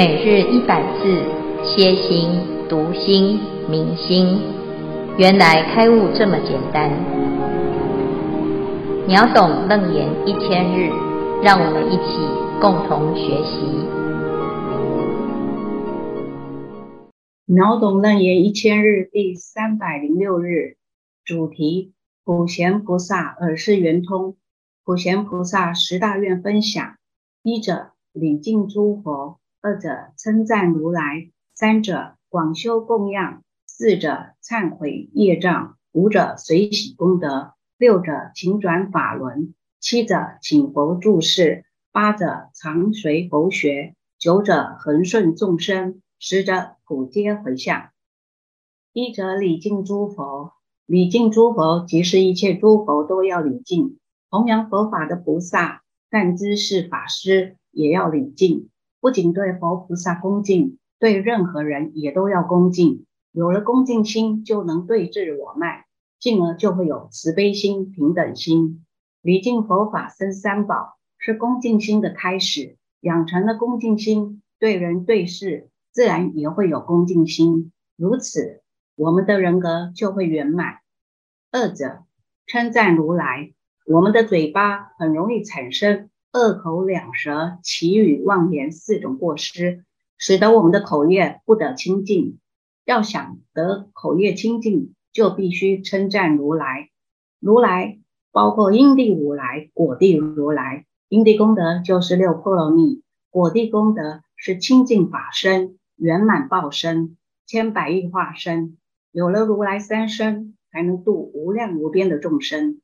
每日一百字，歇心、读心、明心，原来开悟这么简单。秒懂楞严一千日，让我们一起共同学习。秒懂楞严一千日第三百零六日，主题：普贤菩萨耳识圆通。普贤菩萨十大愿分享：一者礼敬诸佛。二者称赞如来，三者广修供养，四者忏悔业障，五者随喜功德，六者请转法轮，七者请佛住世，八者常随佛学，九者恒顺众生，十者普皆回向。一者礼敬诸佛，礼敬诸佛即是一切诸佛都要礼敬，弘扬佛法的菩萨、善知识、法师也要礼敬。不仅对佛菩萨恭敬，对任何人也都要恭敬。有了恭敬心，就能对治我慢，进而就会有慈悲心、平等心。礼敬佛法生三宝，是恭敬心的开始。养成了恭敬心，对人对事自然也会有恭敬心。如此，我们的人格就会圆满。二者称赞如来，我们的嘴巴很容易产生。二口两舌、綺语妄言四种过失，使得我们的口业不得清净。要想得口业清净，就必须称赞如来。如来包括因地如来、果地如来。因地功德就是六波罗蜜，果地功德是清净法身、圆满报身、千百亿化身。有了如来三身，才能度无量无边的众生。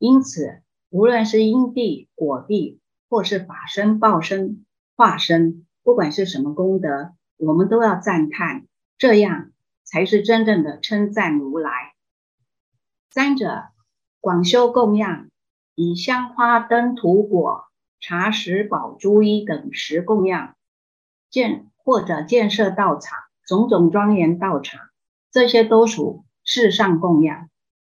因此，无论是因地、果地，或是法身、报身、化身，不管是什么功德，我们都要赞叹，这样才是真正的称赞如来。三者广修供养，以香花灯土果、茶食宝珠衣等食供养，建或者建设道场，种种庄严道场，这些都属世上供养。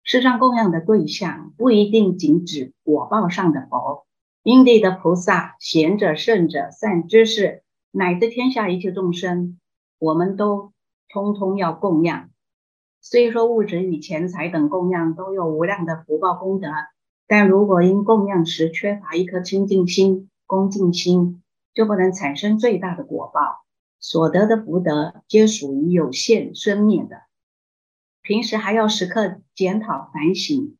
世上供养的对象不一定仅指果报上的佛。因地的菩萨、贤者、圣者、善知识，乃至天下一切众生，我们都通通要供养。虽说物质与钱财等供养都有无量的福报功德，但如果因供养时缺乏一颗清净心、恭敬心，就不能产生最大的果报，所得的福德皆属于有限生灭的。平时还要时刻检讨反省。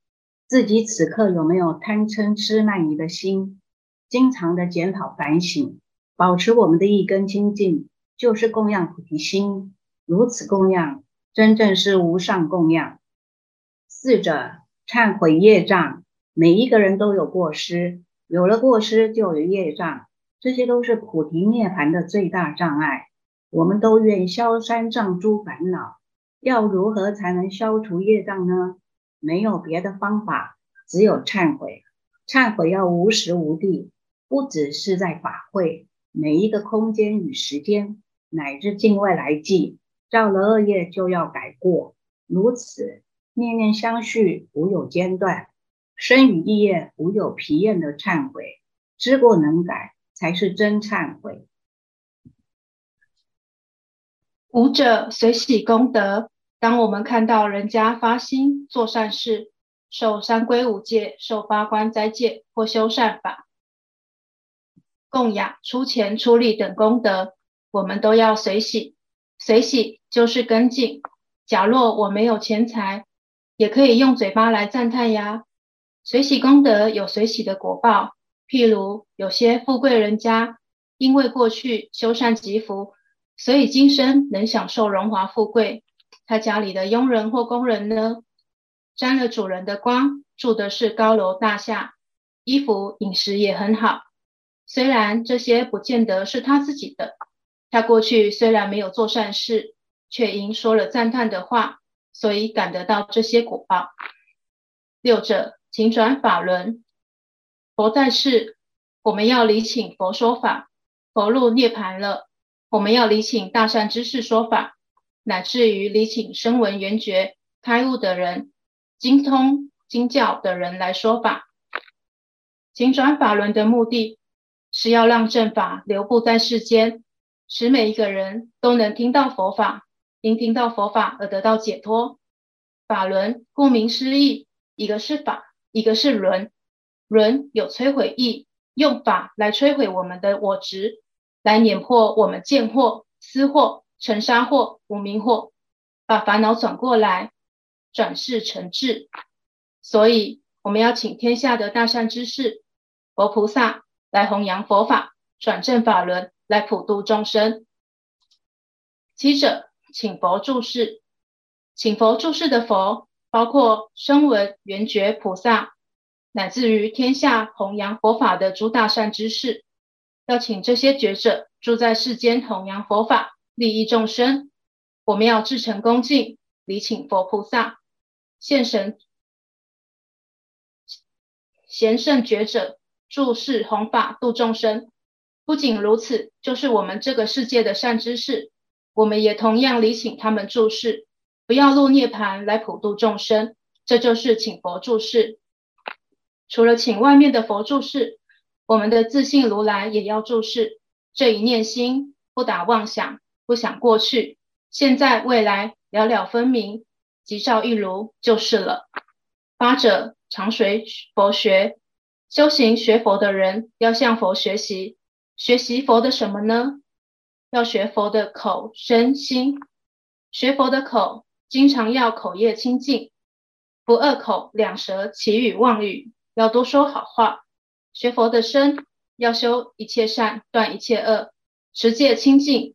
自己此刻有没有贪嗔痴慢疑的心？经常的检讨反省，保持我们的一根清净，就是供养菩提心。如此供养，真正是无上供养。四者忏悔业障，每一个人都有过失，有了过失就有业障，这些都是菩提涅槃的最大障碍。我们都愿消三障诸烦恼，要如何才能消除业障呢？没有别的方法，只有忏悔。忏悔要无时无地，不只是在法会，每一个空间与时间，乃至境外来际，造了恶业就要改过。如此念念相续，无有间断，身语意业无有疲厌的忏悔，知过能改，才是真忏悔。五者随喜功德。当我们看到人家发心做善事，受三归五戒、受八关斋戒或修善法、供养、出钱出力等功德，我们都要随喜。随喜就是跟进。假若我没有钱财，也可以用嘴巴来赞叹呀。随喜功德有随喜的果报，譬如有些富贵人家，因为过去修善积福，所以今生能享受荣华富贵。他家里的佣人或工人呢，沾了主人的光，住的是高楼大厦，衣服饮食也很好。虽然这些不见得是他自己的，他过去虽然没有做善事，却因说了赞叹的话，所以感得到这些果报。六者，请转法轮。佛在世，我们要礼请佛说法；佛入涅槃了，我们要礼请大善知识说法。乃至于礼请声闻缘觉开悟的人、精通经教的人来说法，请转法轮的目的是要让正法流布在世间，使每一个人都能听到佛法，因听到佛法而得到解脱。法轮顾名思义，一个是法，一个是轮。轮有摧毁意，用法来摧毁我们的我执，来碾破我们见惑、思惑、成沙惑、无明惑，把烦恼转过来，转世成智。所以我们要请天下的大善之士、佛菩萨来弘扬佛法，转正法轮，来普度众生。七者，请佛住世。请佛住世的佛，包括声闻、缘觉菩萨，乃至于天下弘扬佛法的诸大善知识，要请这些觉者住在世间弘扬佛法，利益众生。我们要至诚恭敬，礼请佛菩萨、现神、贤圣觉者注视弘法度众生。不仅如此，就是我们这个世界的善知识，我们也同样礼请他们注视。不要入涅槃来普度众生，这就是请佛注视。除了请外面的佛注视，我们的自信如来也要注视。这一念心不打妄想，不想过去、现在、未来，了了分明，即照一如就是了。八者常随佛学，修行学佛的人要向佛学习，学习佛的什么呢？要学佛的口、身、心。学佛的口。经常要口业清净，不恶口两舌綺语妄语，要多说好话。学佛的身要修一切善，断一切恶，持戒清净。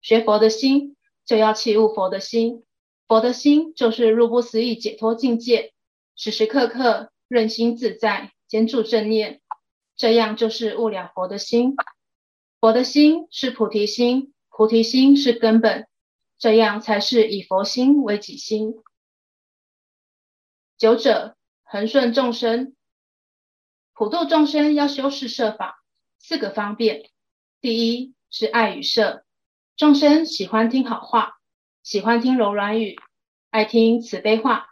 学佛的心就要契悟佛的心，佛的心就是入不思议解脱境界，时时刻刻任心自在，坚住正念，这样就是悟了佛的心。佛的心是菩提心，菩提心是根本。这样才是以佛心为己心。九者恒顺众生，普度众生要修四摄法，四个方便。第一是爱与摄，众生喜欢听好话，喜欢听柔软语，爱听慈悲话，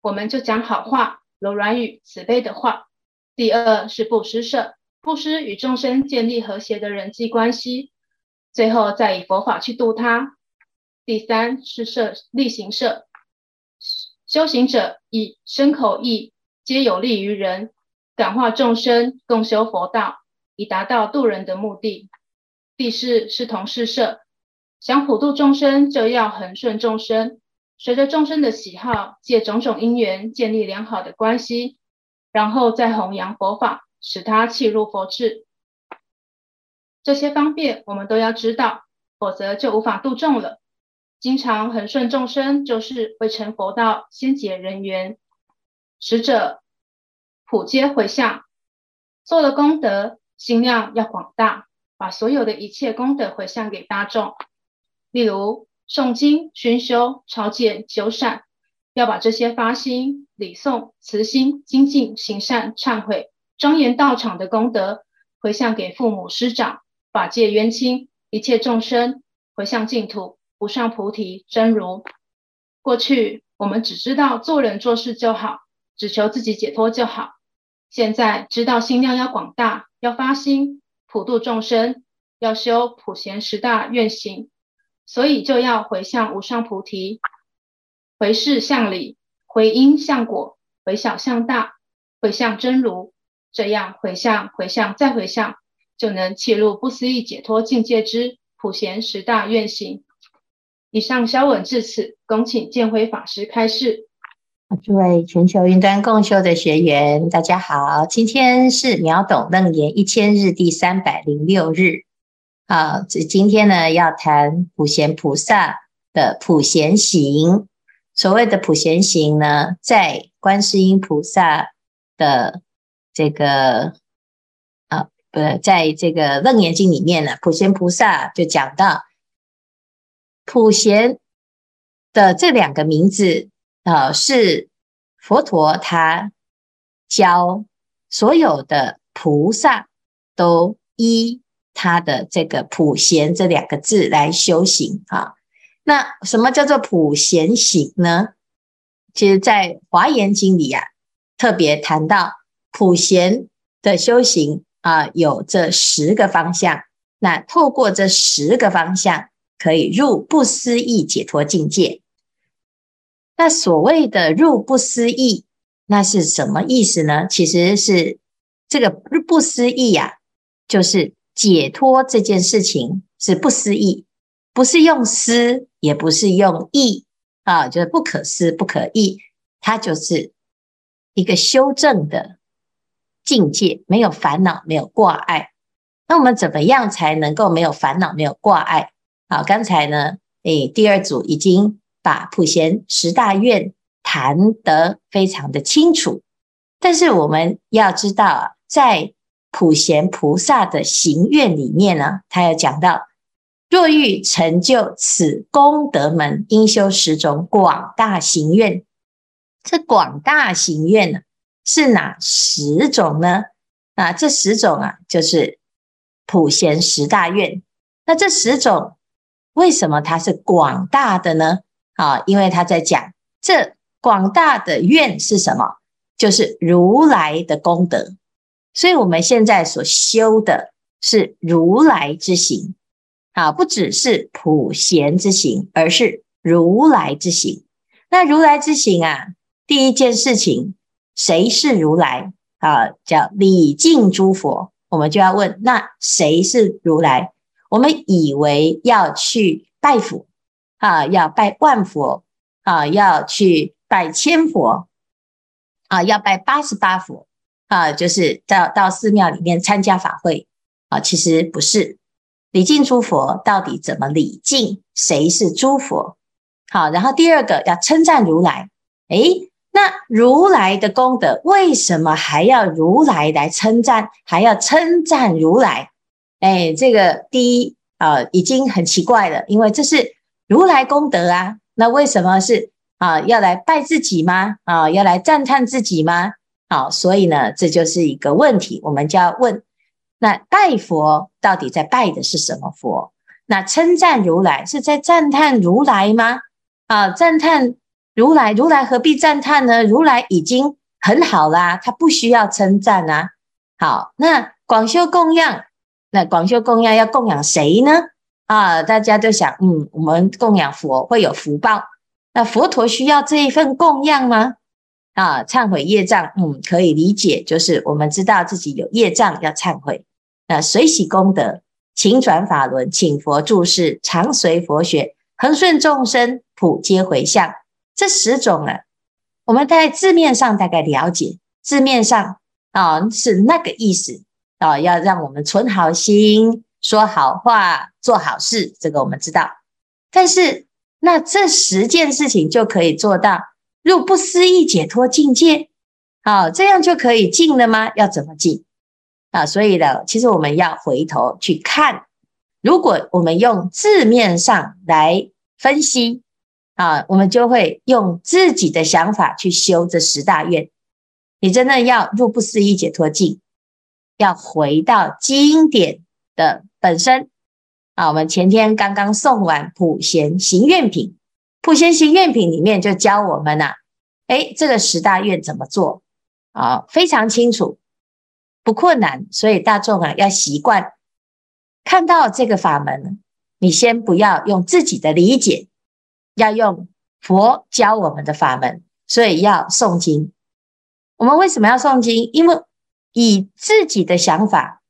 我们就讲好话、柔软语、慈悲的话。第二是布施舍，布施与众生建立和谐的人际关系，最后再以佛法去度他。第三是舍利行舍，修行者以身口意皆有利于人，感化众生，共修佛道，以达到度人的目的。第四是同事舍，想普度众生，就要恒顺众生，随着众生的喜好，借种种因缘建立良好的关系，然后再弘扬佛法，使他契入佛智。这些方便我们都要知道，否则就无法度众了。经常恒顺众生，就是为成佛道先结人缘，使者普皆回向，做了功德，心量要广大，把所有的一切功德回向给大众。例如诵经、熏修、超荐、修缮，要把这些发心、礼诵、慈心、精进、行善、忏悔、庄严道场的功德回向给父母师长、法界冤亲、一切众生，回向净土。无上菩提真如。过去我们只知道做人做事就好，只求自己解脱就好。现在知道心量要广大，要发心普度众生，要修普贤十大愿行，所以就要回向无上菩提，回事向理，回因向果，回小向大，回向真如。这样回向、回向再回向，就能契入不思议解脱境界之普贤十大愿行。以上消文至此，恭请见辉法师开示。诸位全球云端共修的学员，大家好，今天是秒懂楞严一千日第三百零六日。好，这今天呢要谈普贤菩萨的普贤行。所谓的普贤行呢，在观世音菩萨的这个啊，不，在这个楞严经里面呢，普贤菩萨就讲到。普贤的这两个名字，啊，是佛陀他教所有的菩萨都依他的这个普贤这两个字来修行啊。那什么叫做普贤行呢？其实，在华严经里啊，特别谈到普贤的修行啊，有这十个方向。那透过这十个方向，可以入不思议解脱境界。那所谓的入不思议，那是什么意思呢？其实是这个不思议呀、啊，就是解脱这件事情是不思议，不是用思，也不是用意啊，就是不可思不可议，它就是一个修正的境界，没有烦恼，没有挂碍。那我们怎么样才能够没有烦恼、没有挂碍？好，刚才呢，诶，第二组已经把普贤十大愿谈得非常的清楚，但是我们要知道啊，在普贤菩萨的行愿里面呢，他有讲到，若欲成就此功德门，应修十种广大行愿。这广大行愿呢，是哪十种呢？啊，这十种啊，就是。普贤十大愿，那这十种为什么它是广大的呢？啊，因为他在讲这广大的愿是什么？就是如来的功德。所以我们现在所修的是如来之行，啊，不只是普贤之行，而是如来之行。那如来之行啊，第一件事情，谁是如来？啊，叫礼敬诸佛。我们就要问，那谁是如来？我们以为要去拜佛啊，要拜万佛啊，要去拜千佛啊，要拜八十八佛啊，就是到到寺庙里面参加法会啊。其实不是，礼敬诸佛到底怎么礼敬？谁是诸佛？好，然后第二个要称赞如来，诶。那如来的功德，为什么还要如来来称赞？还要称赞如来？哎，这个第一啊、已经很奇怪了，因为这是如来功德啊。那为什么是啊？要来拜自己吗？啊，要来赞叹自己吗？好，所以呢，这就是一个问题，我们就要问：那拜佛到底在拜的是什么佛？那称赞如来是在赞叹如来吗？啊，赞叹。如来，如来何必赞叹呢？如来已经很好啦，他不需要称赞啊。好，那广修供养，那广修供养要供养谁呢？啊，大家都想，嗯，我们供养佛会有福报，那佛陀需要这一份供养吗？啊，忏悔业障，嗯，可以理解，就是我们知道自己有业障要忏悔，那随喜功德，请转法轮，请佛住世，常随佛学，恒顺众生，普皆回向。这十种啊，我们在字面上大概了解，字面上啊是那个意思啊，要让我们存好心、说好话、做好事，这个我们知道。但是那这十件事情就可以做到入不思议解脱境界，好，这样就可以进了吗？要怎么进啊？所以呢，其实我们要回头去看，如果我们用字面上来分析。啊，我们就会用自己的想法去修这十大愿。你真的要入不思议解脱境，要回到经典的本身。啊，我们前天刚刚送完普贤行愿品，普贤行愿品里面就教我们呐、啊，诶，这个十大愿怎么做？啊，非常清楚，不困难。所以大众啊，要习惯看到这个法门，你先不要用自己的理解。要用佛教我们的法门，所以要诵经。我们为什么要诵经？因为以自己的想法、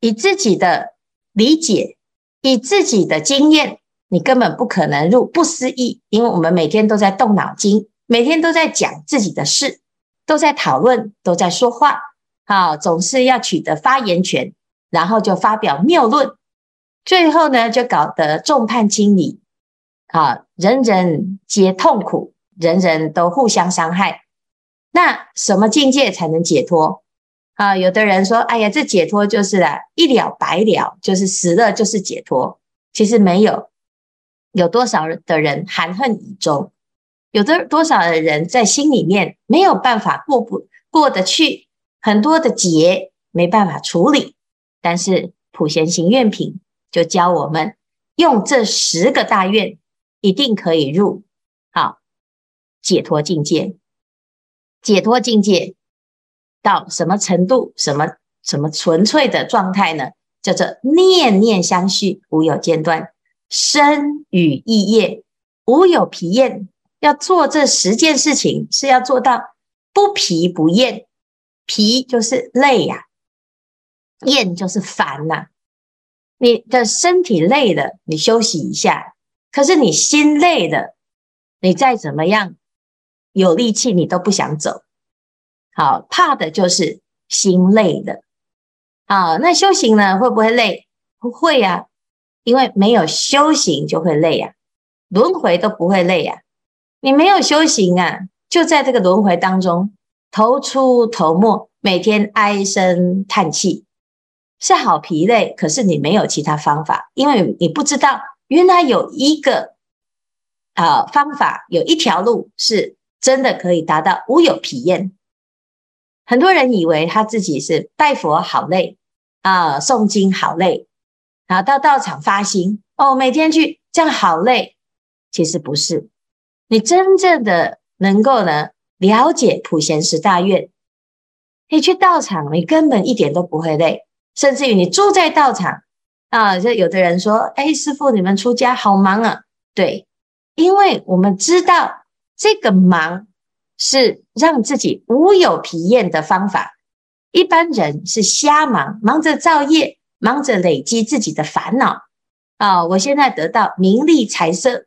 以自己的理解、以自己的经验，你根本不可能入不思议。因为我们每天都在动脑筋，每天都在讲自己的事，都在讨论，都在说话，好，总是要取得发言权，然后就发表谬论，最后呢，就搞得众叛亲离。啊，人人皆痛苦，人人都互相伤害。那什么境界才能解脱？啊，有的人说：“哎呀，这解脱就是啊，一了百了，就是死了就是解脱。”其实没有，有多少的人含恨以终，有的多少的人在心里面没有办法过不过得去，很多的结没办法处理。但是普贤行愿品就教我们用这十个大愿。一定可以入好解脱境界，解脱境界到什么程度？什么什么纯粹的状态呢？叫做念念相续，无有间断，身语意业无有疲厌。要做这十件事情，是要做到不疲不厌。疲就是累呀、啊，厌就是烦呐、你的身体累了，你休息一下；可是你心累了，你再怎么样有力气，你都不想走。好，怕的就是心累的。好，那修行呢，会不会累？不会呀、因为没有修行就会累呀、轮回都不会累呀、你没有修行啊，就在这个轮回当中头出头没，每天唉声叹气，是好疲累。可是你没有其他方法，因为你不知道原来有一个啊、方法，有一条路是真的可以达到无有疲厌。很多人以为他自己是拜佛好累啊、诵经好累然后，到道场发心哦，每天去这样好累，其实不是。你真正的能够呢了解普贤十大愿，你去道场，你根本一点都不会累，甚至于你住在道场啊，就有的人说：“哎，师傅，你们出家好忙啊。”对，因为我们知道这个忙是让自己无有疲厌的方法。一般人是瞎忙，忙着造业，忙着累积自己的烦恼啊。我现在得到名利财色，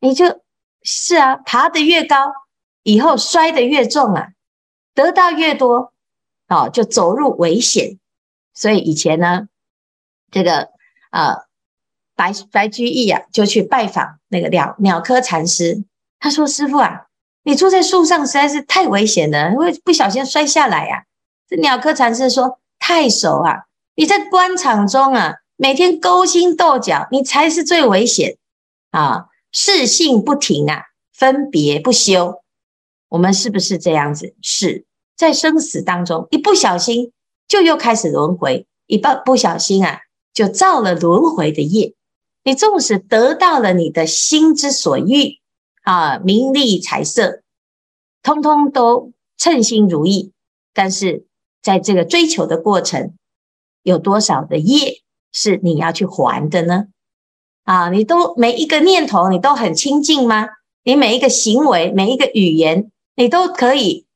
你就。是啊，爬得越高，以后摔得越重啊，得到越多，哦，就走入危险。所以以前呢，这个呃白白居易啊，就去拜访那个鸟鸟窠禅师。他说：“师傅啊，你坐在树上实在是太危险了，会不小心摔下来呀。”这鸟窠禅师说：“太守啊，你在官场中啊，每天勾心斗角，你才是最危险啊。”世性不停啊，分别不休，我们是不是这样子？是在生死当中，一不小心就又开始轮回，一不不小心啊，就造了轮回的业。你纵使得到了你的心之所欲啊，名利财色，通通都称心如意，但是在这个追求的过程，有多少的业是你要去还的呢？啊，你都每一个念头，你都很清净吗？你每一个行为，每一个语言，你都可以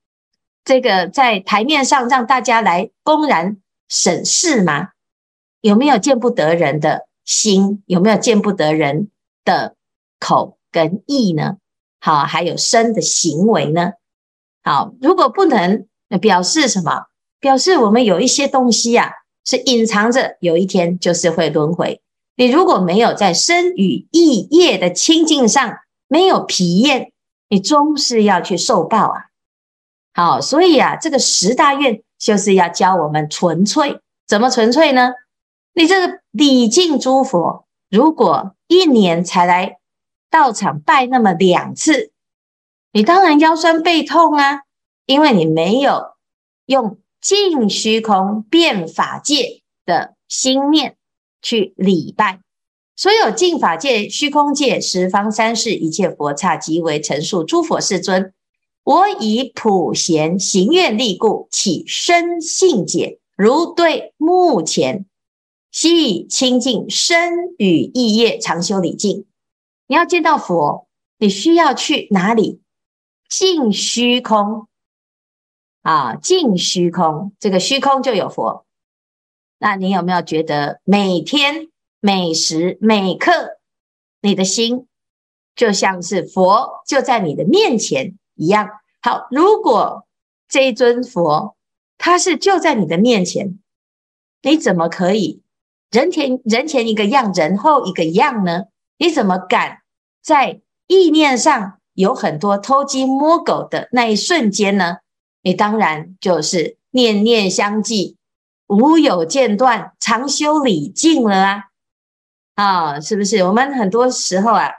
这个在台面上让大家来公然审视吗？有没有见不得人的心？有没有见不得人的口跟意呢？好，还有身的行为呢？好，如果不能，表示什么？表示我们有一些东西啊，是隐藏着，有一天就是会轮回。你如果没有在身语意业的清净上没有疲厌，你终是要去受报啊！好，所以啊，这个十大愿就是要教我们纯粹，怎么纯粹呢？你这个礼敬诸佛，如果一年才来道场拜那么两次，你当然腰酸背痛啊，因为你没有用净虚空遍法界的心念。去礼拜所有净法界、虚空界、十方三世一切佛刹，即为陈述诸佛世尊。我以普贤行愿力故，起深信解，如对目前，悉以清净身语意业，常修礼敬。你要见到佛，你需要去哪里？净虚空啊，净虚空，这个虚空就有佛。那你有没有觉得每天每时每刻，你的心就像是佛就在你的面前一样？好，如果这一尊佛他是就在你的面前，你怎么可以人前人前一个样，人后一个样呢？你怎么敢在意念上有很多偷鸡摸狗的那一瞬间呢？你当然就是念念相继。无有间断，常修礼敬了啊！啊，是不是？我们很多时候啊，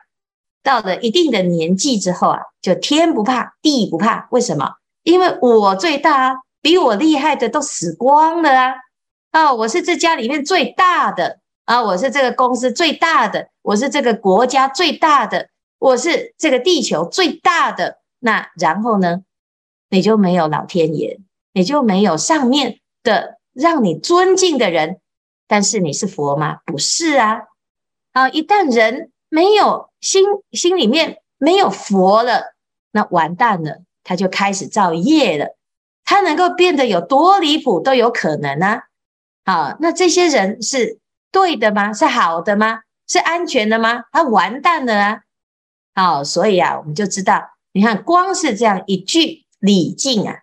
到了一定的年纪之后啊，就天不怕地不怕。为什么？因为我最大啊，比我厉害的都死光了啊！啊，我是这家里面最大的啊，我是这个公司最大的，我是这个国家最大的，我是这个地球最大的。那然后呢，你就没有老天爷，你就没有上面的。让你尊敬的人但是你是佛吗？不是啊！啊，一旦人没有心，心里面没有佛了，那完蛋了，他就开始造业了。他能够变得有多离谱都有可能啊！好，那这些人是对的吗？是好的吗？是安全的吗？他完蛋了啊！好，所以啊，我们就知道，你看，光是这样一句礼敬啊，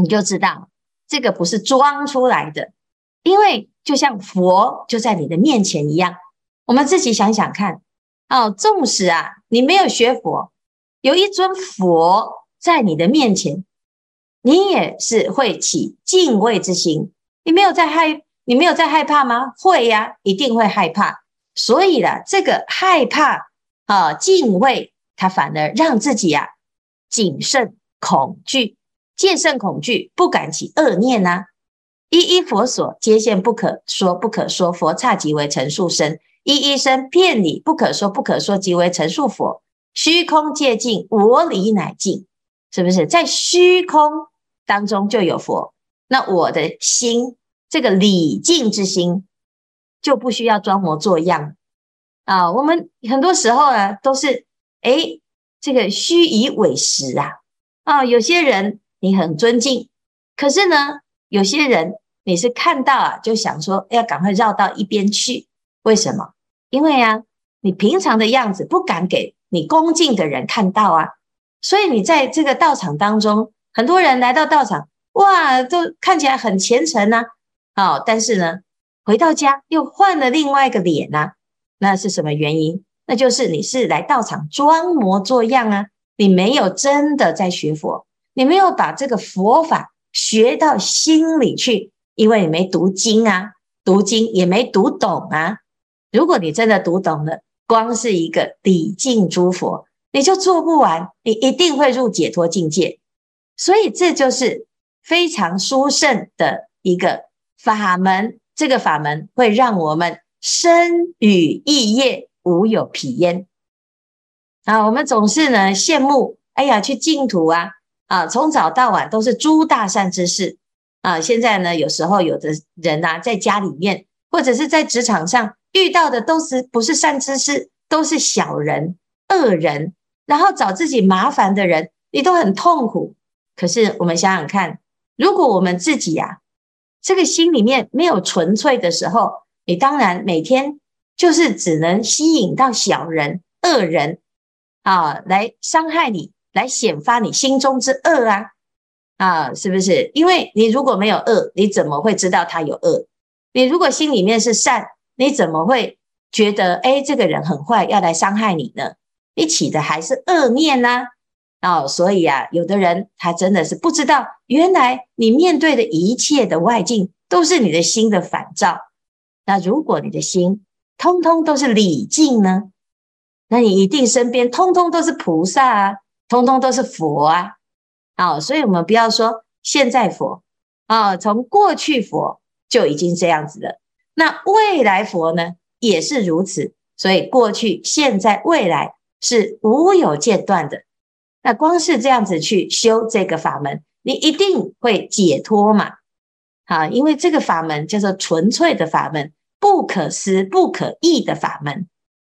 你就知道这个不是装出来的，因为。就像佛就在你的面前一样，我们自己想想看哦。纵使啊，你没有学佛，有一尊佛在你的面前，你也是会起敬畏之心。你没有在害，你没有在害怕吗？会呀，一定会害怕。所以呢，这个害怕啊，敬畏，它反而让自己啊谨慎恐惧，戒慎恐惧，不敢起恶念呐。一一佛所，皆现不可说不可说，佛刹即为成数身。一一生遍理不可说不可说，即为成数佛。虚空界尽，我理乃尽，是不是？在虚空当中就有佛，那我的心这个礼敬之心就不需要装模作样啊。我们很多时候呢，都是诶这个虚以委实啊啊。有些人你很尊敬，可是呢，有些人。你是看到啊，就想说要赶快绕到一边去，为什么？因为啊，你平常的样子不敢给你恭敬的人看到啊，所以你在这个道场当中，很多人来到道场，哇，都看起来很虔诚呐，哦，但是呢，回到家又换了另外一个脸呐，那是什么原因？那就是你是来道场装模作样啊，你没有真的在学佛，你没有把这个佛法学到心里去。因为你没读经啊，读经也没读懂啊。如果你真的读懂了，光是一个礼敬诸佛，你就做不完，你一定会入解脱境界。所以这就是非常殊胜的一个法门。这个法门会让我们身语意业无有疲焉啊！我们总是呢羡慕，哎呀，去净土啊啊，从早到晚都是诸大善知识。啊，现在呢，有时候有的人呐、啊，在家里面或者是在职场上遇到的都是不是善知识，都是小人、恶人，然后找自己麻烦的人，你都很痛苦。可是我们想想看，如果我们自己呀、啊，这个心里面没有纯粹的时候，你当然每天就是只能吸引到小人、恶人啊，来伤害你，来显发你心中之恶啊。啊，是不是？因为你如果没有恶，你怎么会知道他有恶？你如果心里面是善，你怎么会觉得诶，这个人很坏，要来伤害你呢？你起的还是恶念呢？哦，所以啊，有的人他真的是不知道，原来你面对的一切的外境都是你的心的反照。那如果你的心通通都是理境呢？那你一定身边通通都是菩萨啊，通通都是佛啊。好，所以我们不要说现在佛啊，从过去佛就已经这样子了。那未来佛呢，也是如此。所以过去、现在、未来是无有间断的。那光是这样子去修这个法门，你一定会解脱嘛？好，因为这个法门叫做纯粹的法门，不可思、不可议的法门。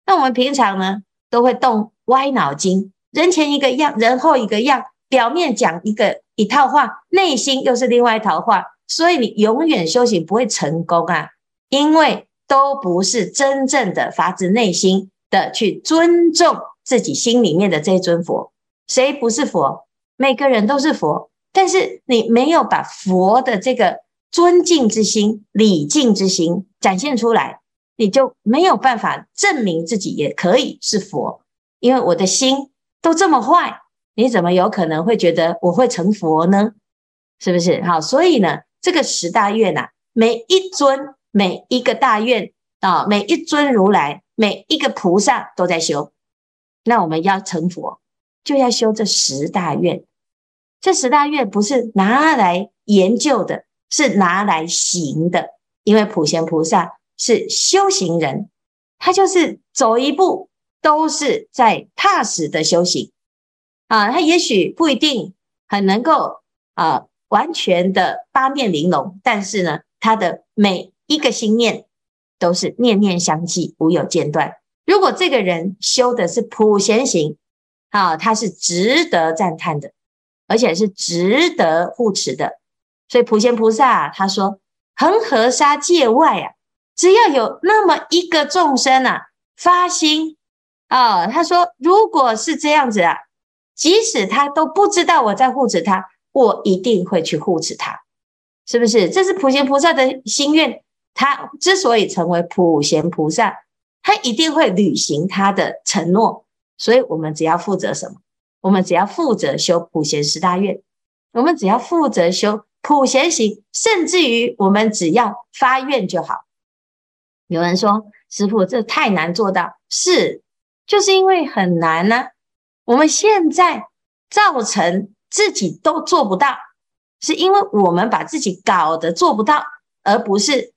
那我们平常呢，都会动歪脑筋，人前一个样，人后一个样。表面讲一个一套话，内心又是另外一套话，所以你永远修行不会成功啊！因为都不是真正的发自内心的去尊重自己心里面的这尊佛。谁不是佛？每个人都是佛，但是你没有把佛的这个尊敬之心、礼敬之心展现出来，你就没有办法证明自己也可以是佛。因为我的心都这么坏。你怎么有可能会觉得我会成佛呢？是不是？好，所以呢，这个十大愿呐，每一尊、每一个大愿啊，每一尊如来、每一个菩萨都在修。那我们要成佛，就要修这十大愿。这十大愿不是拿来研究的，是拿来行的。因为普贤菩萨是修行人，他就是走一步都是在踏实的修行。啊，他也许不一定很能够啊完全的八面玲珑，但是呢，他的每一个心念都是念念相继，无有间断。如果这个人修的是普贤行，啊，他是值得赞叹的，而且是值得护持的。所以普贤菩萨他说：“恒河沙界外啊，只要有那么一个众生啊，发心啊，他说，如果是这样子啊，即使他都不知道我在护持他，我一定会去护持他，是不是？这是普贤菩萨的心愿。他之所以成为普贤菩萨。”他一定会履行他的承诺，所以我们只要负责什么？我们只要负责修普贤十大愿，我们只要负责修普贤行，甚至于我们只要发愿就好。有人说：“师傅，这太难做到。”是，就是因为很难呢、我们现在造成自己都做不到，是因为我们把自己搞得做不到，而不是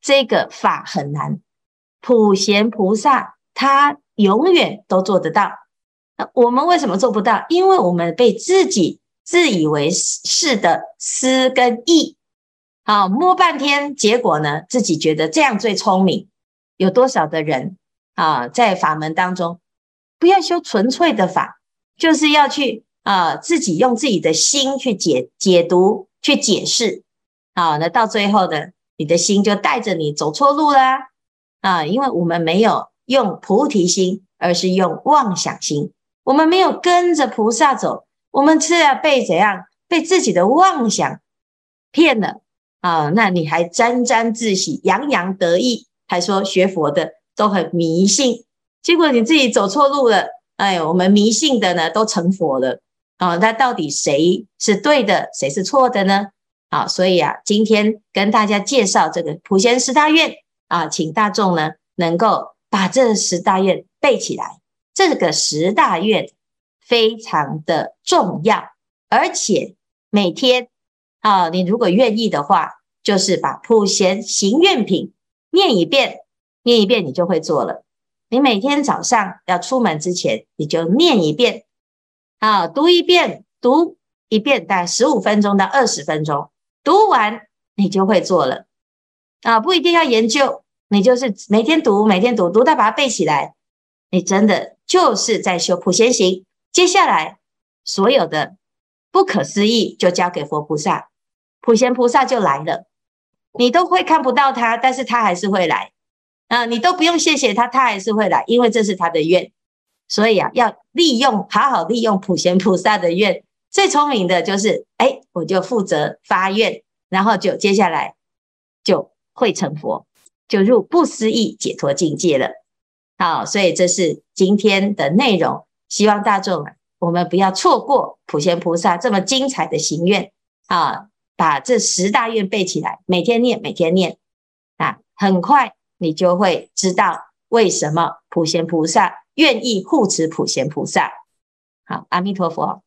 这个法很难。普贤菩萨他永远都做得到，那我们为什么做不到？因为我们被自己自以为是的思跟意，好摸半天，结果呢，自己觉得这样最聪明。有多少的人啊，在法门当中，不要修纯粹的法，就是要去啊，自己用自己的心去解解读、去解释，好，那到最后呢，你的心就带着你走错路啦。啊，因为我们没有用菩提心，而是用妄想心。我们没有跟着菩萨走，我们是要被怎样？被自己的妄想骗了啊！那你还沾沾自喜、洋洋得意，还说学佛的都很迷信，结果你自己走错路了。哎，我们迷信的呢，都成佛了啊！那到底谁是对的，谁是错的呢？啊，所以啊，今天跟大家介绍这个普贤十大愿。啊，请大众呢能够把这十大愿背起来。这个十大愿非常的重要，而且每天啊，你如果愿意的话，就是把普贤行愿品念一遍，念一遍你就会做了。你每天早上要出门之前，你就念一遍，啊，读一遍，读一遍，大概十五分钟到二十分钟，读完你就会做了。啊，不一定要研究，你就是每天读，每天读，读到把它背起来，你真的就是在修普贤行。接下来所有的不可思议就交给佛菩萨，普贤菩萨就来了，你都会看不到他，但是他还是会来。啊，你都不用谢谢他，他还是会来，因为这是他的愿。所以啊，要利用，好好利用普贤菩萨的愿。最聪明的就是，哎，我就负责发愿，然后就接下来就。会成佛，就入不思议解脱境界了。好，所以这是今天的内容。希望大众啊，我们不要错过普贤菩萨这么精彩的行愿啊！把这十大愿背起来，每天念，每天念啊，很快你就会知道为什么普贤菩萨愿意护持普贤菩萨。好，阿弥陀佛。